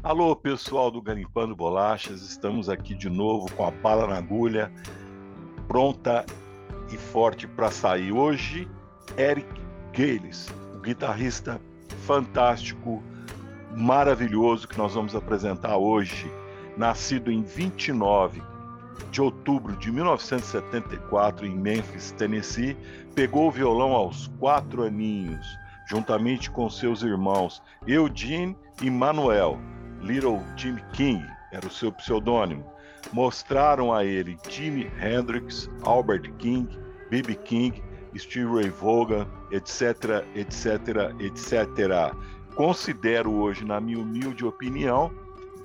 Alô, pessoal do Garimpando Bolachas, estamos aqui de novo com a bala na agulha, pronta e forte para sair. Hoje, Eric Gales, o guitarrista fantástico, maravilhoso que nós vamos apresentar hoje, nascido em 29 de outubro de 1974 em Memphis, Tennessee, pegou o violão aos quatro aninhos, juntamente com seus irmãos Eugene e Manuel Little Jimmy King era o seu pseudônimo. Mostraram a ele Jimi Hendrix, Albert King, B.B. King, Steve Ray Vaughan, etc, etc, etc. Considero hoje, na minha humilde opinião,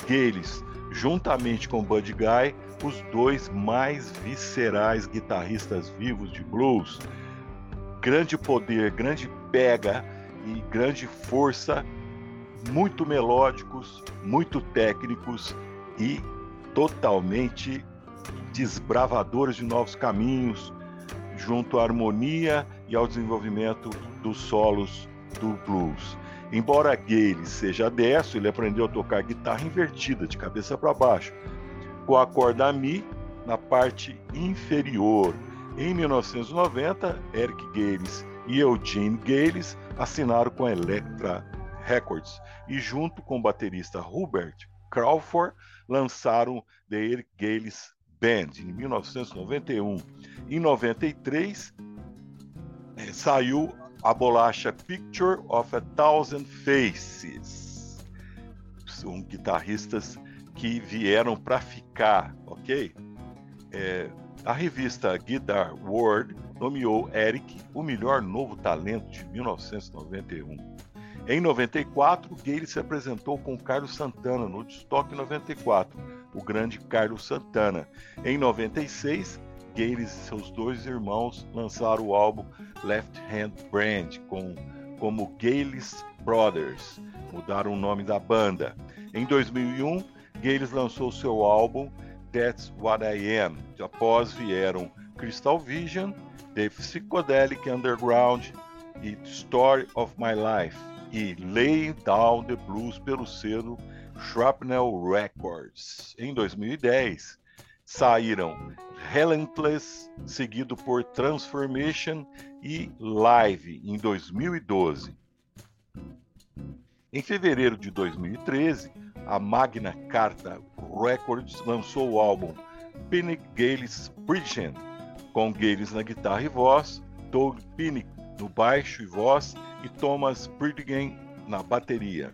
Gales, juntamente com Buddy Guy, os dois mais viscerais guitarristas vivos de blues. Grande poder, grande pega e grande força muito melódicos, muito técnicos e totalmente desbravadores de novos caminhos, junto à harmonia e ao desenvolvimento dos solos do blues. Embora Gale seja destro, ele aprendeu a tocar guitarra invertida, de cabeça para baixo, com a corda Mi na parte inferior. Em 1990, Eric Gales e Eugene Gales assinaram com a Elektra Records e junto com o baterista Hubert Crawford lançaram The Eric Gales Band em 1991. Em 93 eh, saiu a bolacha Picture of a Thousand Faces. São guitarristas que vieram para ficar, ok? É, a revista Guitar World nomeou Eric o melhor novo talento de 1991. Em 94, Gale se apresentou com Carlos Santana no Stock 94, o grande Carlos Santana. Em 96, Gale e seus dois irmãos lançaram o álbum Left Hand Brand com, como Gales Brothers, mudaram o nome da banda. Em 2001, Gales lançou seu álbum That's What I Am. Após vieram Crystal Vision, The Psychedelic Underground e Story of My Life e Laying Down the Blues pelo selo Shrapnel Records. Em 2010, saíram Relentless, seguido por Transformation e Live em 2012. Em fevereiro de 2013, a Magna Carta Records lançou o álbum Pinnick Gales Preaching, com Gales na guitarra e voz, Doug Pinnick no baixo e voz e Thomas Bridgen na bateria.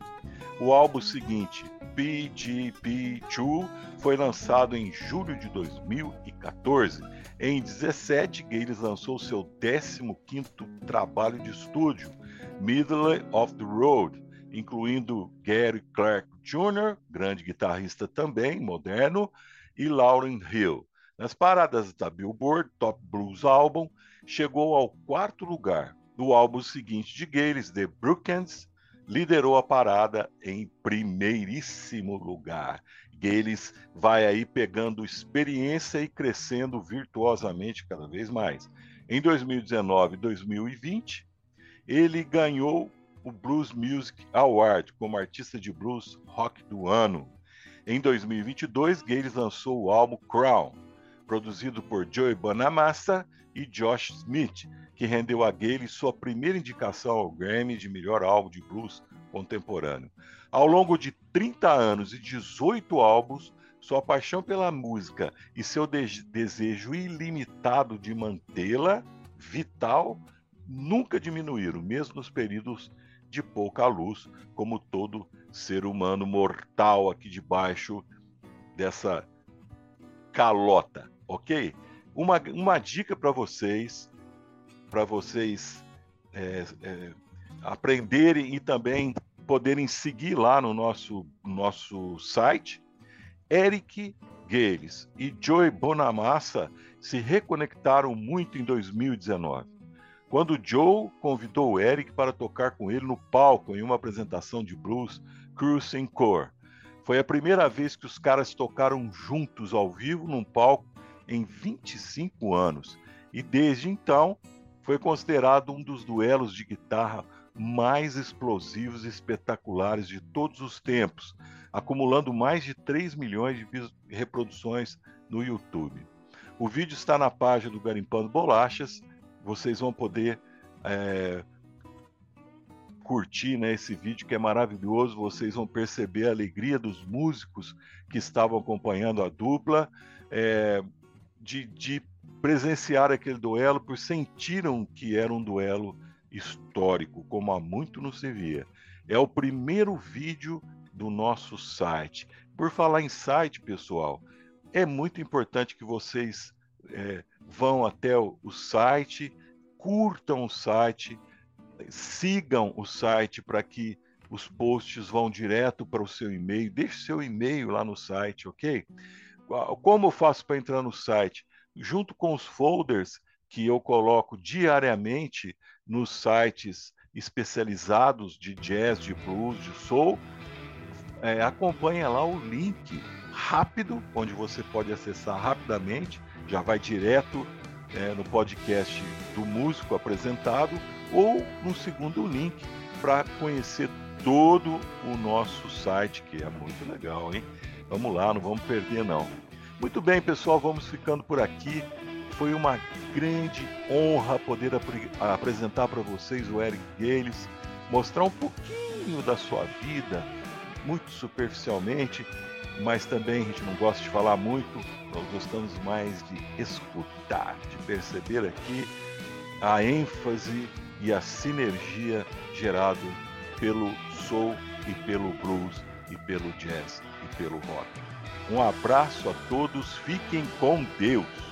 O álbum seguinte, PGP2, foi lançado em julho de 2014. Em 17, Gales lançou seu 15º trabalho de estúdio, Middle of the Road, incluindo Gary Clark Jr., grande guitarrista também, moderno, e Lauryn Hill. Nas paradas da Billboard Top Blues Album, chegou ao quarto lugar. No álbum seguinte de Gales, The Brookens, liderou a parada em primeiríssimo lugar. Gales vai aí pegando experiência e crescendo virtuosamente cada vez mais. Em 2019 e 2020, ele ganhou o Blues Music Award como artista de blues rock do ano. Em 2022, Gales lançou o álbum Crown, produzido por Joey Bonamassa e Josh Smith, que rendeu a Gale sua primeira indicação ao Grammy de melhor álbum de blues contemporâneo. Ao longo de 30 anos e 18 álbuns, sua paixão pela música e seu de desejo ilimitado de mantê-la vital nunca diminuíram, mesmo nos períodos de pouca luz, como todo ser humano mortal aqui debaixo dessa calota, ok? Uma, uma dica para vocês, para vocês é, é, aprenderem e também poderem seguir lá no nosso, nosso site, Eric Gales e Joey Bonamassa se reconectaram muito em 2019. Quando Joe convidou o Eric para tocar com ele no palco em uma apresentação de blues Cruising Core. Foi a primeira vez que os caras tocaram juntos ao vivo num palco em 25 anos. E desde então foi considerado um dos duelos de guitarra mais explosivos e espetaculares de todos os tempos, acumulando mais de 3 milhões de reproduções no YouTube. O vídeo está na página do Garimpando Bolachas, vocês vão poder é, curtir né, esse vídeo que é maravilhoso, vocês vão perceber a alegria dos músicos que estavam acompanhando a dupla, é, de, de presenciar aquele duelo, por sentiram que era um duelo histórico, como há muito não se via. É o primeiro vídeo do nosso site. Por falar em site, pessoal, é muito importante que vocês é, vão até o, o site, curtam o site, sigam o site para que os posts vão direto para o seu e-mail. Deixe seu e-mail lá no site, ok? Como eu faço para entrar no site? Junto com os folders que eu coloco diariamente nos sites especializados de jazz, de blues, de soul, é, acompanha lá o link rápido, onde você pode acessar rapidamente, já vai direto é, no podcast do músico apresentado, ou no segundo link para conhecer todo o nosso site, que é muito legal, hein? Vamos lá, não vamos perder não. Muito bem, pessoal, vamos ficando por aqui. Foi uma grande honra poder ap apresentar para vocês o Eric Gales, mostrar um pouquinho da sua vida, muito superficialmente, mas também a gente não gosta de falar muito, nós gostamos mais de escutar, de perceber aqui a ênfase e a sinergia gerado pelo soul e pelo blues e pelo jazz pelo rock. Um abraço a todos, fiquem com Deus.